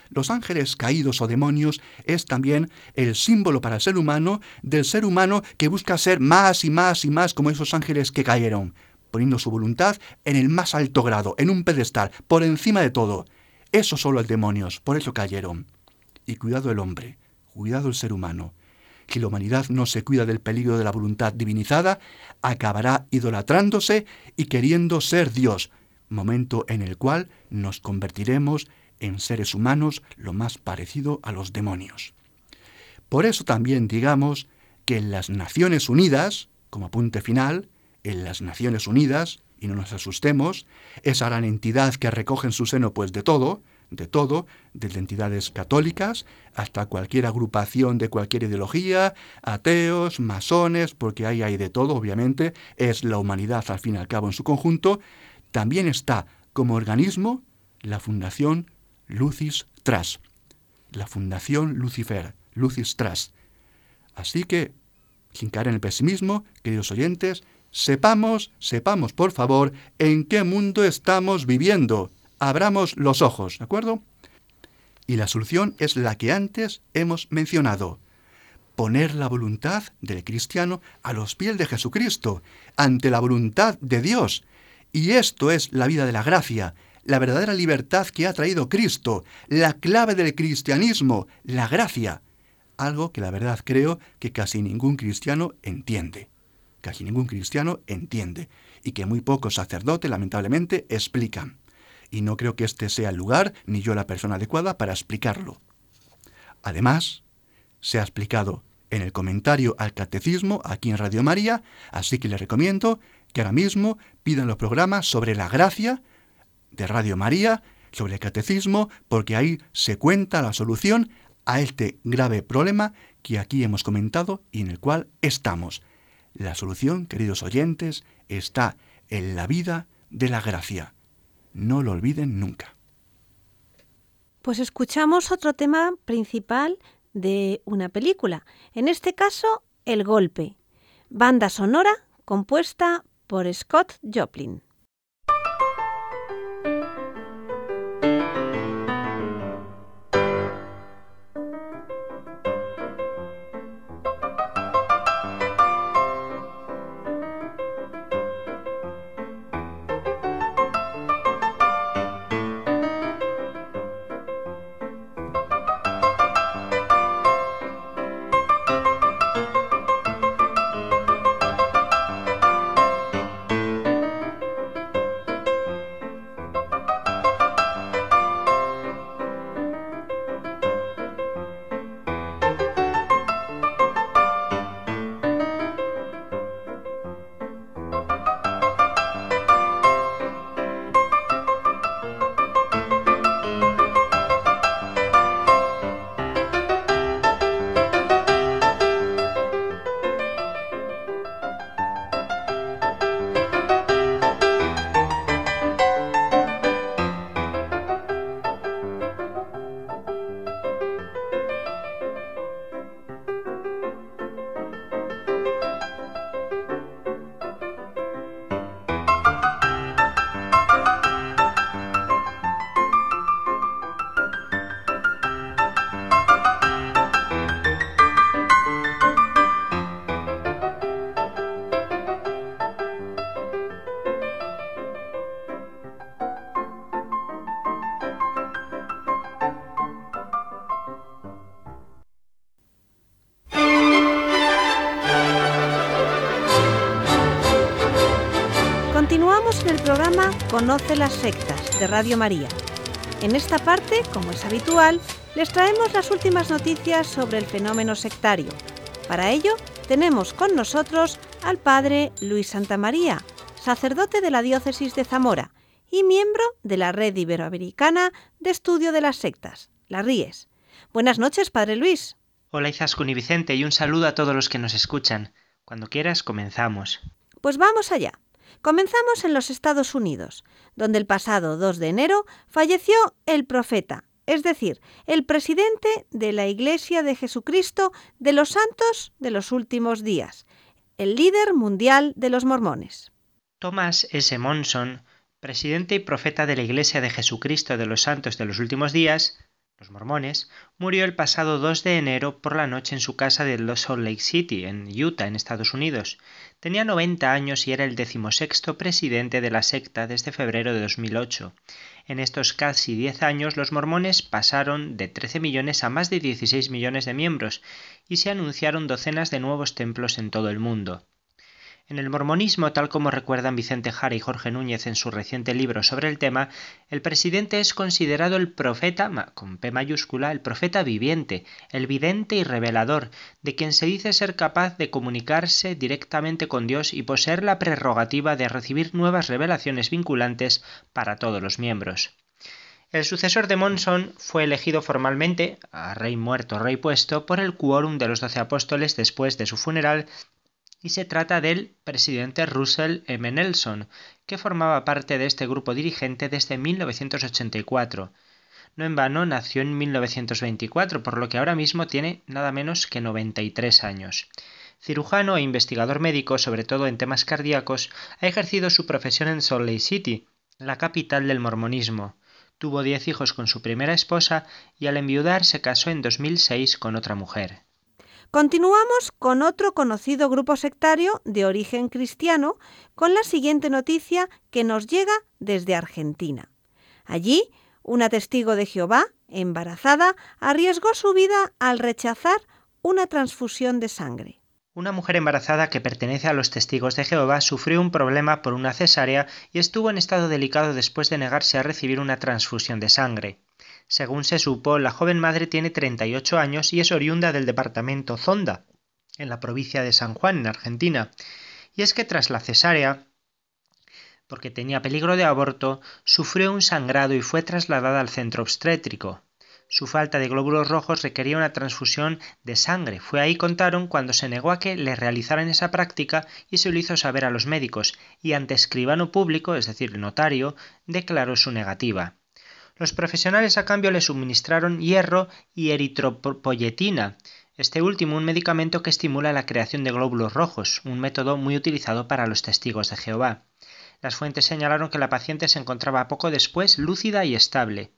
Los ángeles caídos o demonios es también el símbolo para el ser humano del ser humano que busca ser más y más y más como esos ángeles que cayeron, poniendo su voluntad en el más alto grado, en un pedestal, por encima de todo. Eso son los demonios, por eso cayeron. Y cuidado el hombre, cuidado el ser humano. Si la humanidad no se cuida del peligro de la voluntad divinizada, acabará idolatrándose y queriendo ser Dios, momento en el cual nos convertiremos en seres humanos lo más parecido a los demonios. Por eso también digamos que en las Naciones Unidas, como apunte final, en las Naciones Unidas, y no nos asustemos, esa gran entidad que recoge en su seno pues de todo, de todo, desde entidades católicas hasta cualquier agrupación de cualquier ideología, ateos, masones, porque ahí hay de todo, obviamente, es la humanidad al fin y al cabo en su conjunto, también está como organismo la Fundación Lucis Tras, la Fundación Lucifer, Lucis Tras. Así que, sin caer en el pesimismo, queridos oyentes, sepamos, sepamos por favor en qué mundo estamos viviendo abramos los ojos, ¿de acuerdo? Y la solución es la que antes hemos mencionado. Poner la voluntad del cristiano a los pies de Jesucristo, ante la voluntad de Dios. Y esto es la vida de la gracia, la verdadera libertad que ha traído Cristo, la clave del cristianismo, la gracia. Algo que la verdad creo que casi ningún cristiano entiende. Casi ningún cristiano entiende. Y que muy pocos sacerdotes, lamentablemente, explican y no creo que este sea el lugar ni yo la persona adecuada para explicarlo. Además, se ha explicado en el comentario al catecismo aquí en Radio María, así que les recomiendo que ahora mismo pidan los programas sobre la gracia de Radio María, sobre el catecismo, porque ahí se cuenta la solución a este grave problema que aquí hemos comentado y en el cual estamos. La solución, queridos oyentes, está en la vida de la gracia No lo olviden nunca. Pues escuchamos otro tema principal de una película, en este caso El Golpe, banda sonora compuesta por Scott Joplin. Conoce las sectas de Radio María. En esta parte, como es habitual, les traemos las últimas noticias sobre el fenómeno sectario. Para ello, tenemos con nosotros al padre Luis Santamaría, sacerdote de la diócesis de Zamora y miembro de la Red Iberoamericana de Estudio de las Sectas, la RIES. Buenas noches, padre Luis. Hola Izaskun y Vicente y un saludo a todos los que nos escuchan. Cuando quieras, comenzamos. Pues vamos allá. Comenzamos en los Estados Unidos, donde el pasado 2 de enero falleció el profeta, es decir, el presidente de la Iglesia de Jesucristo de los Santos de los Últimos Días, el líder mundial de los mormones. Thomas S. Monson, presidente y profeta de la Iglesia de Jesucristo de los Santos de los Últimos Días, los mormones, murió el pasado 2 de enero por la noche en su casa de Salt Lake City, en Utah, en Estados Unidos. Tenía 90 años y era el decimosexto presidente de la secta desde febrero de 2008. En estos casi 10 años los mormones pasaron de 13 millones a más de 16 millones de miembros y se anunciaron docenas de nuevos templos en todo el mundo. En el mormonismo, tal como recuerdan Vicente Jara y Jorge Núñez en su reciente libro sobre el tema, el presidente es considerado el profeta, con P mayúscula, el profeta viviente, el vidente y revelador, de quien se dice ser capaz de comunicarse directamente con Dios y poseer la prerrogativa de recibir nuevas revelaciones vinculantes para todos los miembros. El sucesor de Monson fue elegido formalmente, a rey muerto, rey puesto, por el quórum de los doce apóstoles después de su funeral y se trata del presidente Russell M. Nelson, que formaba parte de este grupo dirigente desde 1984. No en vano nació en 1924, por lo que ahora mismo tiene nada menos que 93 años. Cirujano e investigador médico, sobre todo en temas cardíacos, ha ejercido su profesión en Salt Lake City, la capital del mormonismo. Tuvo diez hijos con su primera esposa y al enviudar se casó en 2006 con otra mujer. Continuamos con otro conocido grupo sectario de origen cristiano con la siguiente noticia que nos llega desde Argentina. Allí, una testigo de Jehová, embarazada, arriesgó su vida al rechazar una transfusión de sangre. Una mujer embarazada que pertenece a los testigos de Jehová sufrió un problema por una cesárea y estuvo en estado delicado después de negarse a recibir una transfusión de sangre. Según se supo, la joven madre tiene 38 años y es oriunda del departamento Zonda, en la provincia de San Juan, en Argentina. Y es que tras la cesárea, porque tenía peligro de aborto, sufrió un sangrado y fue trasladada al centro obstétrico. Su falta de glóbulos rojos requería una transfusión de sangre. Fue ahí, contaron, cuando se negó a que le realizaran esa práctica y se lo hizo saber a los médicos, y ante escribano público, es decir, notario, declaró su negativa. Los profesionales a cambio le suministraron hierro y eritropoyetina, este último un medicamento que estimula la creación de glóbulos rojos, un método muy utilizado para los testigos de Jehová. Las fuentes señalaron que la paciente se encontraba poco después lúcida y estable.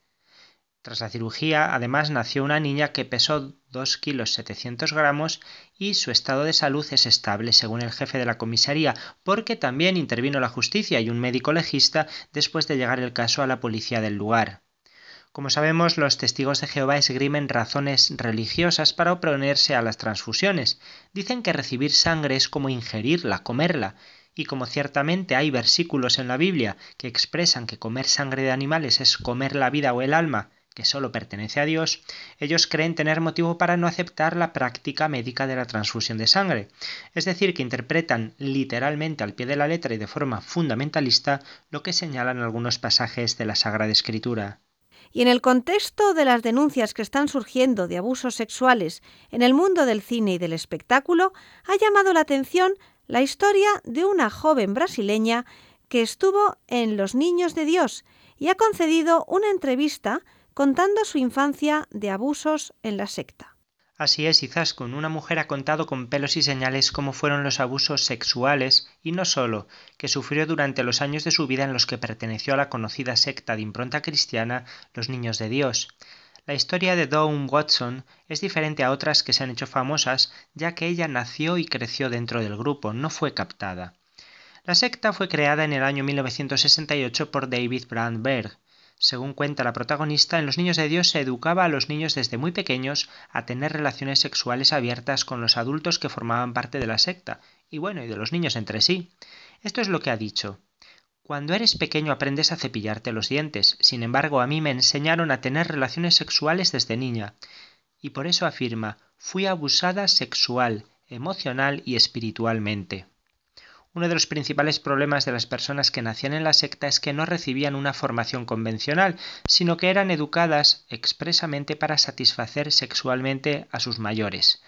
Tras la cirugía, además, nació una niña que pesó 2 kilos 700 gramos y su estado de salud es estable, según el jefe de la comisaría, porque también intervino la justicia y un médico legista después de llegar el caso a la policía del lugar. Como sabemos, los testigos de Jehová esgrimen razones religiosas para oponerse a las transfusiones. Dicen que recibir sangre es como ingerirla, comerla, y como ciertamente hay versículos en la Biblia que expresan que comer sangre de animales es comer la vida o el alma, que solo pertenece a Dios, ellos creen tener motivo para no aceptar la práctica médica de la transfusión de sangre. Es decir, que interpretan literalmente al pie de la letra y de forma fundamentalista lo que señalan algunos pasajes de la Sagrada Escritura. Y en el contexto de las denuncias que están surgiendo de abusos sexuales en el mundo del cine y del espectáculo, ha llamado la atención la historia de una joven brasileña que estuvo en Los Niños de Dios y ha concedido una entrevista contando su infancia de abusos en la secta. Así es, Izaskun, una mujer ha contado con pelos y señales cómo fueron los abusos sexuales, y no solo, que sufrió durante los años de su vida en los que perteneció a la conocida secta de impronta cristiana Los Niños de Dios. La historia de Dawn Watson es diferente a otras que se han hecho famosas, ya que ella nació y creció dentro del grupo, no fue captada. La secta fue creada en el año 1968 por David Brandberg, según cuenta la protagonista, en los niños de Dios se educaba a los niños desde muy pequeños a tener relaciones sexuales abiertas con los adultos que formaban parte de la secta, y bueno, y de los niños entre sí. Esto es lo que ha dicho. Cuando eres pequeño aprendes a cepillarte los dientes, sin embargo a mí me enseñaron a tener relaciones sexuales desde niña. Y por eso afirma, fui abusada sexual, emocional y espiritualmente. Uno de los principales problemas de las personas que nacían en la secta es que no recibían una formación convencional, sino que eran educadas expresamente para satisfacer sexualmente a sus mayores.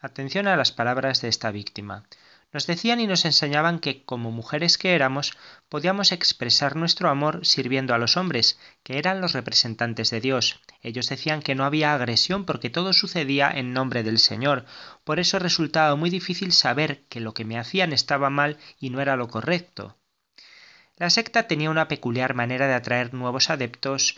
Atención a las palabras de esta víctima. Nos decían y nos enseñaban que, como mujeres que éramos, podíamos expresar nuestro amor sirviendo a los hombres, que eran los representantes de Dios. Ellos decían que no había agresión porque todo sucedía en nombre del Señor. Por eso resultaba muy difícil saber que lo que me hacían estaba mal y no era lo correcto. La secta tenía una peculiar manera de atraer nuevos adeptos,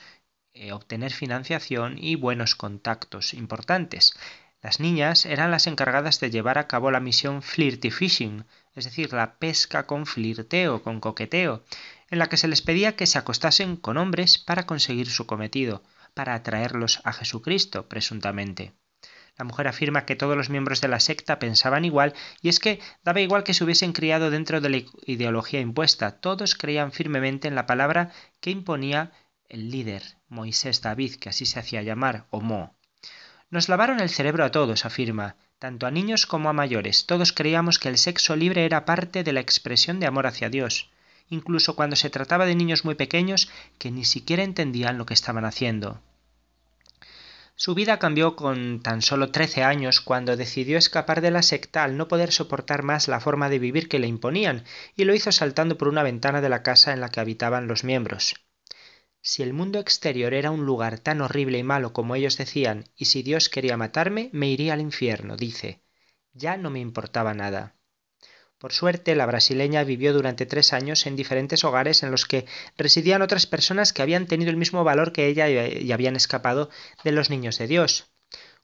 eh, obtener financiación y buenos contactos importantes. Las niñas eran las encargadas de llevar a cabo la misión flirty fishing, es decir, la pesca con flirteo, con coqueteo, en la que se les pedía que se acostasen con hombres para conseguir su cometido, para atraerlos a Jesucristo, presuntamente. La mujer afirma que todos los miembros de la secta pensaban igual, y es que daba igual que se hubiesen criado dentro de la ideología impuesta, todos creían firmemente en la palabra que imponía el líder, Moisés David, que así se hacía llamar, o Mo. Nos lavaron el cerebro a todos, afirma, tanto a niños como a mayores. Todos creíamos que el sexo libre era parte de la expresión de amor hacia Dios, incluso cuando se trataba de niños muy pequeños que ni siquiera entendían lo que estaban haciendo. Su vida cambió con tan solo trece años cuando decidió escapar de la secta al no poder soportar más la forma de vivir que le imponían, y lo hizo saltando por una ventana de la casa en la que habitaban los miembros. Si el mundo exterior era un lugar tan horrible y malo como ellos decían, y si Dios quería matarme, me iría al infierno, dice. Ya no me importaba nada. Por suerte, la brasileña vivió durante tres años en diferentes hogares en los que residían otras personas que habían tenido el mismo valor que ella y habían escapado de los niños de Dios.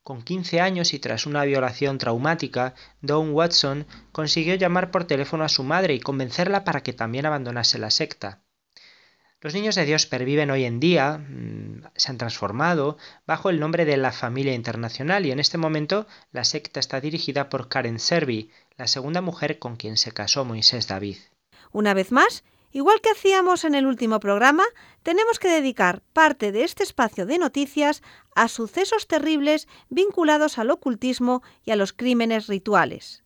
Con 15 años y tras una violación traumática, Dawn Watson consiguió llamar por teléfono a su madre y convencerla para que también abandonase la secta. Los niños de Dios perviven hoy en día, mm, se han transformado bajo el nombre de la familia internacional y en este momento la secta está dirigida por Karen Servi, la segunda mujer con quien se casó Moisés David. Una vez más, igual que hacíamos en el último programa, tenemos que dedicar parte de este espacio de noticias a sucesos terribles vinculados al ocultismo y a los crímenes rituales.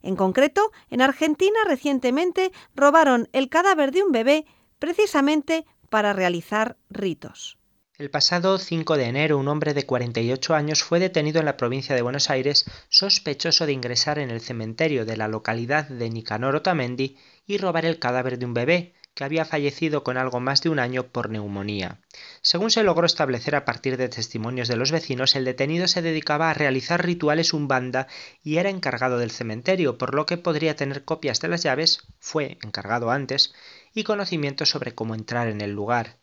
En concreto, en Argentina recientemente robaron el cadáver de un bebé precisamente para realizar ritos. El pasado 5 de enero, un hombre de 48 años fue detenido en la provincia de Buenos Aires sospechoso de ingresar en el cementerio de la localidad de Nicanor Otamendi y robar el cadáver de un bebé que había fallecido con algo más de un año por neumonía. Según se logró establecer a partir de testimonios de los vecinos, el detenido se dedicaba a realizar rituales umbanda y era encargado del cementerio, por lo que podría tener copias de las llaves, fue encargado antes, y conocimiento sobre cómo entrar en el lugar.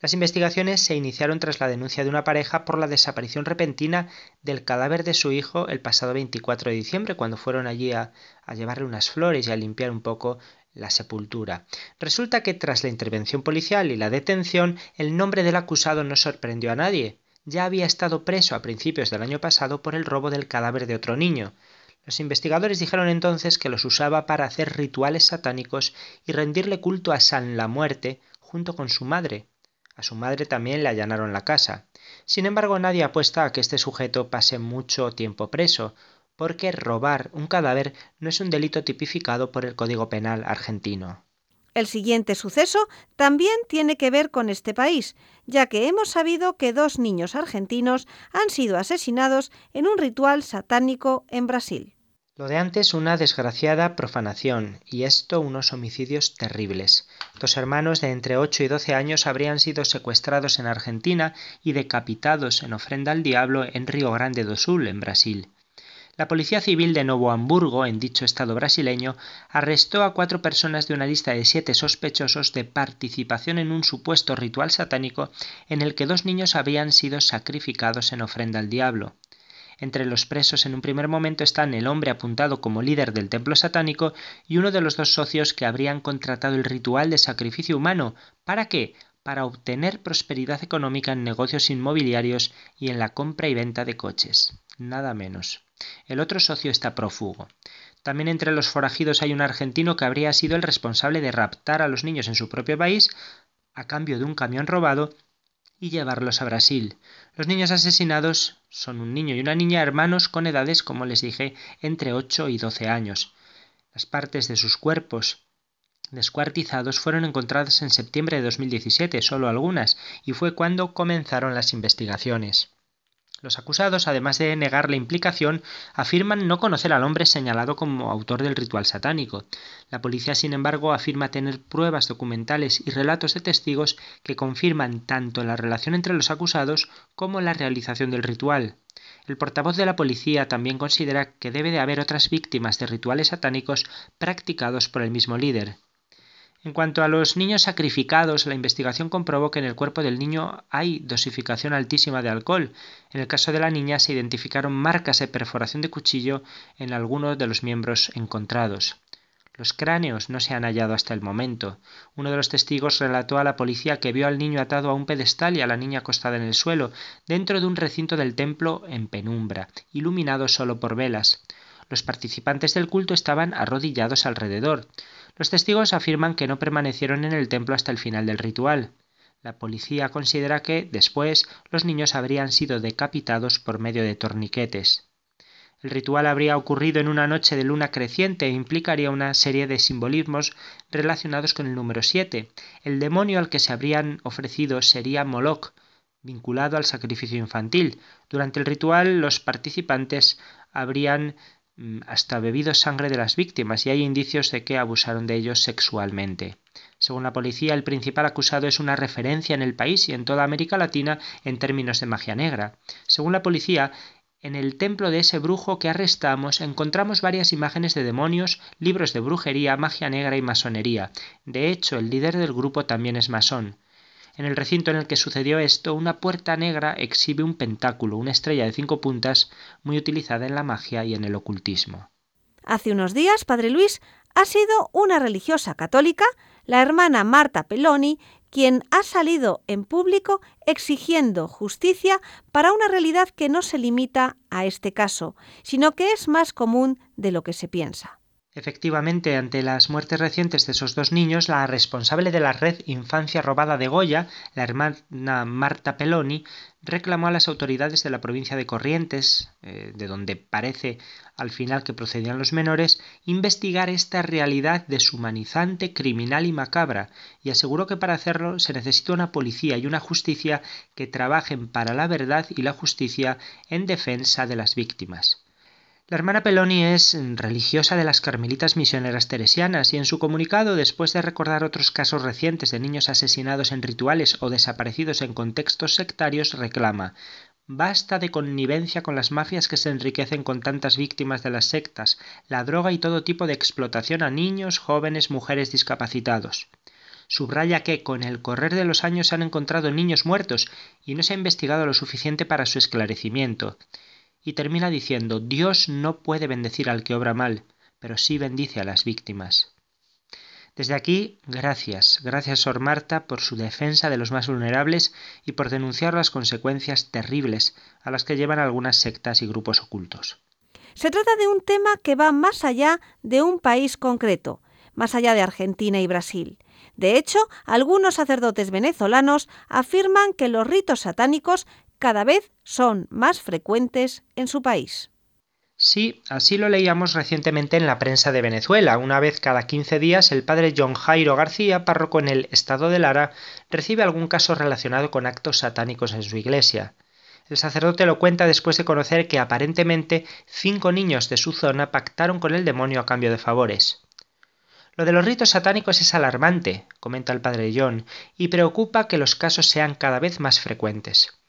Las investigaciones se iniciaron tras la denuncia de una pareja por la desaparición repentina del cadáver de su hijo el pasado 24 de diciembre, cuando fueron allí a, llevarle unas flores y a limpiar un poco la sepultura. Resulta que tras la intervención policial y la detención, el nombre del acusado no sorprendió a nadie. Ya había estado preso a principios del año pasado por el robo del cadáver de otro niño. Los investigadores dijeron entonces que los usaba para hacer rituales satánicos y rendirle culto a San la Muerte junto con su madre, a su madre también le allanaron la casa. Sin embargo, nadie apuesta a que este sujeto pase mucho tiempo preso, porque robar un cadáver no es un delito tipificado por el Código Penal argentino. El siguiente suceso también tiene que ver con este país, ya que hemos sabido que dos niños argentinos han sido asesinados en un ritual satánico en Brasil. Lo de antes una desgraciada profanación y esto unos homicidios terribles. Dos hermanos de entre 8 y 12 años habrían sido secuestrados en Argentina y decapitados en ofrenda al diablo en Río Grande do Sul, en Brasil. La Policía Civil de Novo Hamburgo, en dicho estado brasileño, arrestó a cuatro personas de una lista de siete sospechosos de participación en un supuesto ritual satánico en el que dos niños habían sido sacrificados en ofrenda al diablo. Entre los presos en un primer momento están el hombre apuntado como líder del templo satánico y uno de los dos socios que habrían contratado el ritual de sacrificio humano. ¿Para qué? Para obtener prosperidad económica en negocios inmobiliarios y en la compra y venta de coches. Nada menos. El otro socio está prófugo. También entre los forajidos hay un argentino que habría sido el responsable de raptar a los niños en su propio país a cambio de un camión robado y llevarlos a Brasil. Los niños asesinados son un niño y una niña hermanos con edades, como les dije, entre 8 y 12 años. Las partes de sus cuerpos descuartizados fueron encontradas en septiembre de 2017, solo algunas, y fue cuando comenzaron las investigaciones. Los acusados, además de negar la implicación, afirman no conocer al hombre señalado como autor del ritual satánico. La policía, sin embargo, afirma tener pruebas documentales y relatos de testigos que confirman tanto la relación entre los acusados como la realización del ritual. El portavoz de la policía también considera que debe de haber otras víctimas de rituales satánicos practicados por el mismo líder. En cuanto a los niños sacrificados, la investigación comprobó que en el cuerpo del niño hay dosificación altísima de alcohol. En el caso de la niña se identificaron marcas de perforación de cuchillo en algunos de los miembros encontrados. Los cráneos no se han hallado hasta el momento. Uno de los testigos relató a la policía que vio al niño atado a un pedestal y a la niña acostada en el suelo, dentro de un recinto del templo en penumbra, iluminado solo por velas. Los participantes del culto estaban arrodillados alrededor. Los testigos afirman que no permanecieron en el templo hasta el final del ritual. La policía considera que, después, los niños habrían sido decapitados por medio de torniquetes. El ritual habría ocurrido en una noche de luna creciente e implicaría una serie de simbolismos relacionados con el número 7. El demonio al que se habrían ofrecido sería Moloch, vinculado al sacrificio infantil. Durante el ritual los participantes habrían hasta bebido sangre de las víctimas y hay indicios de que abusaron de ellos sexualmente. Según la policía, el principal acusado es una referencia en el país y en toda América Latina en términos de magia negra. Según la policía, en el templo de ese brujo que arrestamos encontramos varias imágenes de demonios, libros de brujería, magia negra y masonería. De hecho, el líder del grupo también es masón. En el recinto en el que sucedió esto, una puerta negra exhibe un pentáculo, una estrella de cinco puntas, muy utilizada en la magia y en el ocultismo. Hace unos días, Padre Luis, ha sido una religiosa católica, la hermana Marta Peloni, quien ha salido en público exigiendo justicia para una realidad que no se limita a este caso, sino que es más común de lo que se piensa. Efectivamente, ante las muertes recientes de esos dos niños, la responsable de la red Infancia Robada de Goya, la hermana Marta Peloni, reclamó a las autoridades de la provincia de Corrientes, eh, de donde parece al final que procedían los menores, investigar esta realidad deshumanizante, criminal y macabra, y aseguró que para hacerlo se necesita una policía y una justicia que trabajen para la verdad y la justicia en defensa de las víctimas. La hermana Peloni es religiosa de las Carmelitas Misioneras Teresianas y en su comunicado, después de recordar otros casos recientes de niños asesinados en rituales o desaparecidos en contextos sectarios, reclama Basta de connivencia con las mafias que se enriquecen con tantas víctimas de las sectas, la droga y todo tipo de explotación a niños, jóvenes, mujeres discapacitados. Subraya que con el correr de los años se han encontrado niños muertos y no se ha investigado lo suficiente para su esclarecimiento y termina diciendo Dios no puede bendecir al que obra mal, pero sí bendice a las víctimas. Desde aquí, gracias, gracias Sor Marta por su defensa de los más vulnerables y por denunciar las consecuencias terribles a las que llevan algunas sectas y grupos ocultos. Se trata de un tema que va más allá de un país concreto, más allá de Argentina y Brasil. De hecho, algunos sacerdotes venezolanos afirman que los ritos satánicos cada vez son más frecuentes en su país. Sí, así lo leíamos recientemente en la prensa de Venezuela. Una vez cada 15 días, el padre John Jairo García, párroco en el estado de Lara, recibe algún caso relacionado con actos satánicos en su iglesia. El sacerdote lo cuenta después de conocer que aparentemente cinco niños de su zona pactaron con el demonio a cambio de favores. Lo de los ritos satánicos es alarmante, comenta el padre John, y preocupa que los casos sean cada vez más frecuentes.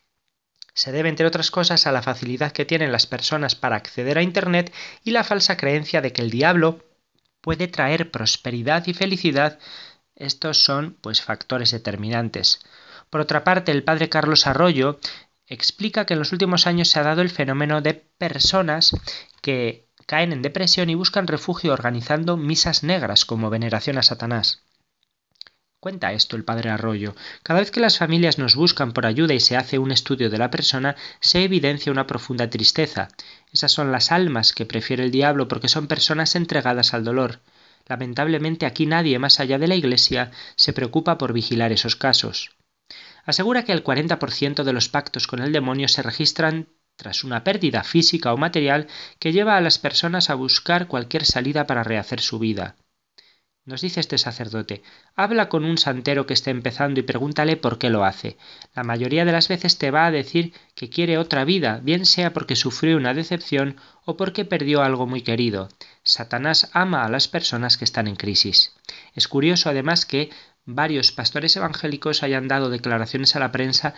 Se debe, entre otras cosas, a la facilidad que tienen las personas para acceder a Internet y la falsa creencia de que el diablo puede traer prosperidad y felicidad. Estos son, pues, factores determinantes. Por otra parte, el padre Carlos Arroyo explica que en los últimos años se ha dado el fenómeno de personas que caen en depresión y buscan refugio organizando misas negras como veneración a Satanás. Cuenta esto el padre Arroyo. Cada vez que las familias nos buscan por ayuda y se hace un estudio de la persona, se evidencia una profunda tristeza. Esas son las almas que prefiere el diablo porque son personas entregadas al dolor. Lamentablemente aquí nadie más allá de la Iglesia se preocupa por vigilar esos casos. Asegura que el 40% de los pactos con el demonio se registran tras una pérdida física o material que lleva a las personas a buscar cualquier salida para rehacer su vida. Nos dice este sacerdote, habla con un santero que esté empezando y pregúntale por qué lo hace. La mayoría de las veces te va a decir que quiere otra vida, bien sea porque sufrió una decepción o porque perdió algo muy querido. Satanás ama a las personas que están en crisis. Es curioso además que varios pastores evangélicos hayan dado declaraciones a la prensa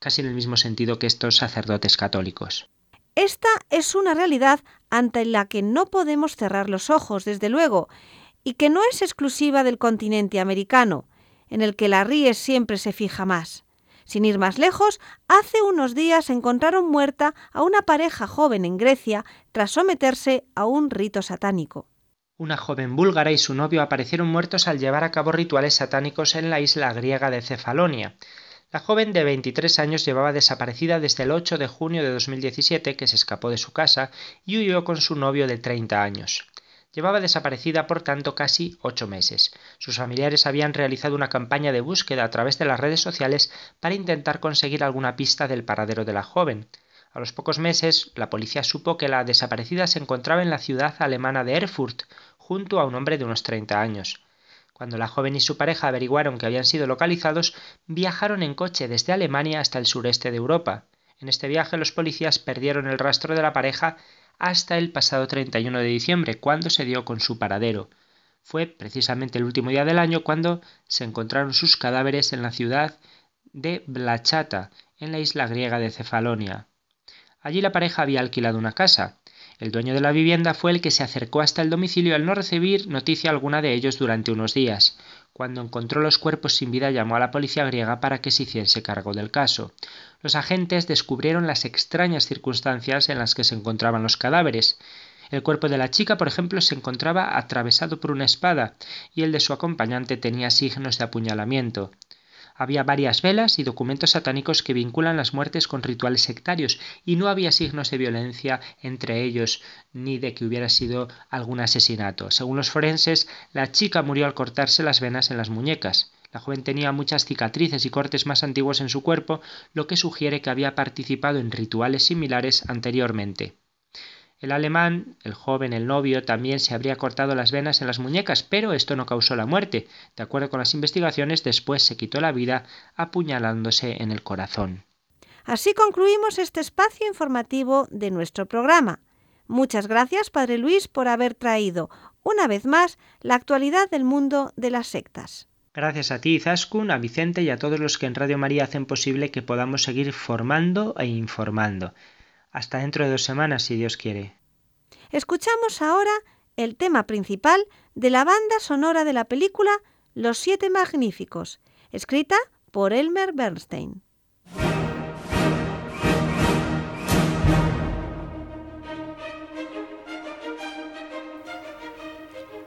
casi en el mismo sentido que estos sacerdotes católicos. Esta es una realidad ante la que no podemos cerrar los ojos, desde luego, y que no es exclusiva del continente americano, en el que la ríes siempre se fija más. Sin ir más lejos, hace unos días encontraron muerta a una pareja joven en Grecia tras someterse a un rito satánico. Una joven búlgara y su novio aparecieron muertos al llevar a cabo rituales satánicos en la isla griega de Cefalonia. La joven de 23 años llevaba desaparecida desde el 8 de junio de 2017, que se escapó de su casa y huyó con su novio de 30 años. Llevaba desaparecida, por tanto, casi ocho meses. Sus familiares habían realizado una campaña de búsqueda a través de las redes sociales para intentar conseguir alguna pista del paradero de la joven. A los pocos meses, la policía supo que la desaparecida se encontraba en la ciudad alemana de Erfurt, junto a un hombre de unos 30 años. Cuando la joven y su pareja averiguaron que habían sido localizados, viajaron en coche desde Alemania hasta el sureste de Europa. En este viaje los policías perdieron el rastro de la pareja hasta el pasado 31 de diciembre, cuando se dio con su paradero. Fue precisamente el último día del año cuando se encontraron sus cadáveres en la ciudad de Blachata, en la isla griega de Cefalonia. Allí la pareja había alquilado una casa. El dueño de la vivienda fue el que se acercó hasta el domicilio al no recibir noticia alguna de ellos durante unos días. Cuando encontró los cuerpos sin vida llamó a la policía griega para que se hiciese cargo del caso. Los agentes descubrieron las extrañas circunstancias en las que se encontraban los cadáveres. El cuerpo de la chica, por ejemplo, se encontraba atravesado por una espada y el de su acompañante tenía signos de apuñalamiento. Había varias velas y documentos satánicos que vinculan las muertes con rituales sectarios y no había signos de violencia entre ellos ni de que hubiera sido algún asesinato. Según los forenses, la chica murió al cortarse las venas en las muñecas. La joven tenía muchas cicatrices y cortes más antiguos en su cuerpo, lo que sugiere que había participado en rituales similares anteriormente. El alemán, el joven, el novio, también se habría cortado las venas en las muñecas, pero esto no causó la muerte. De acuerdo con las investigaciones, después se quitó la vida apuñalándose en el corazón. Así concluimos este espacio informativo de nuestro programa. Muchas gracias, Padre Luis, por haber traído una vez más la actualidad del mundo de las sectas. Gracias a ti, Zaskun, a Vicente y a todos los que en Radio María hacen posible que podamos seguir formando e informando. Hasta dentro de dos semanas, si Dios quiere. Escuchamos ahora el tema principal de la banda sonora de la película Los Siete Magníficos, escrita por Elmer Bernstein.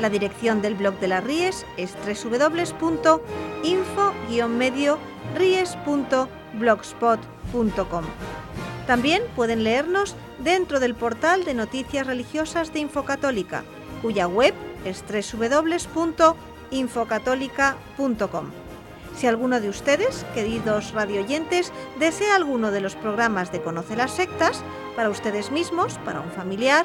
La dirección del blog de las RIES es www.info-medio-ries.blogspot.com también pueden leernos dentro del portal de noticias religiosas de Infocatólica, cuya web es www.infocatólica.com. Si alguno de ustedes, queridos radioyentes, desea alguno de los programas de Conoce las Sectas, para ustedes mismos, para un familiar,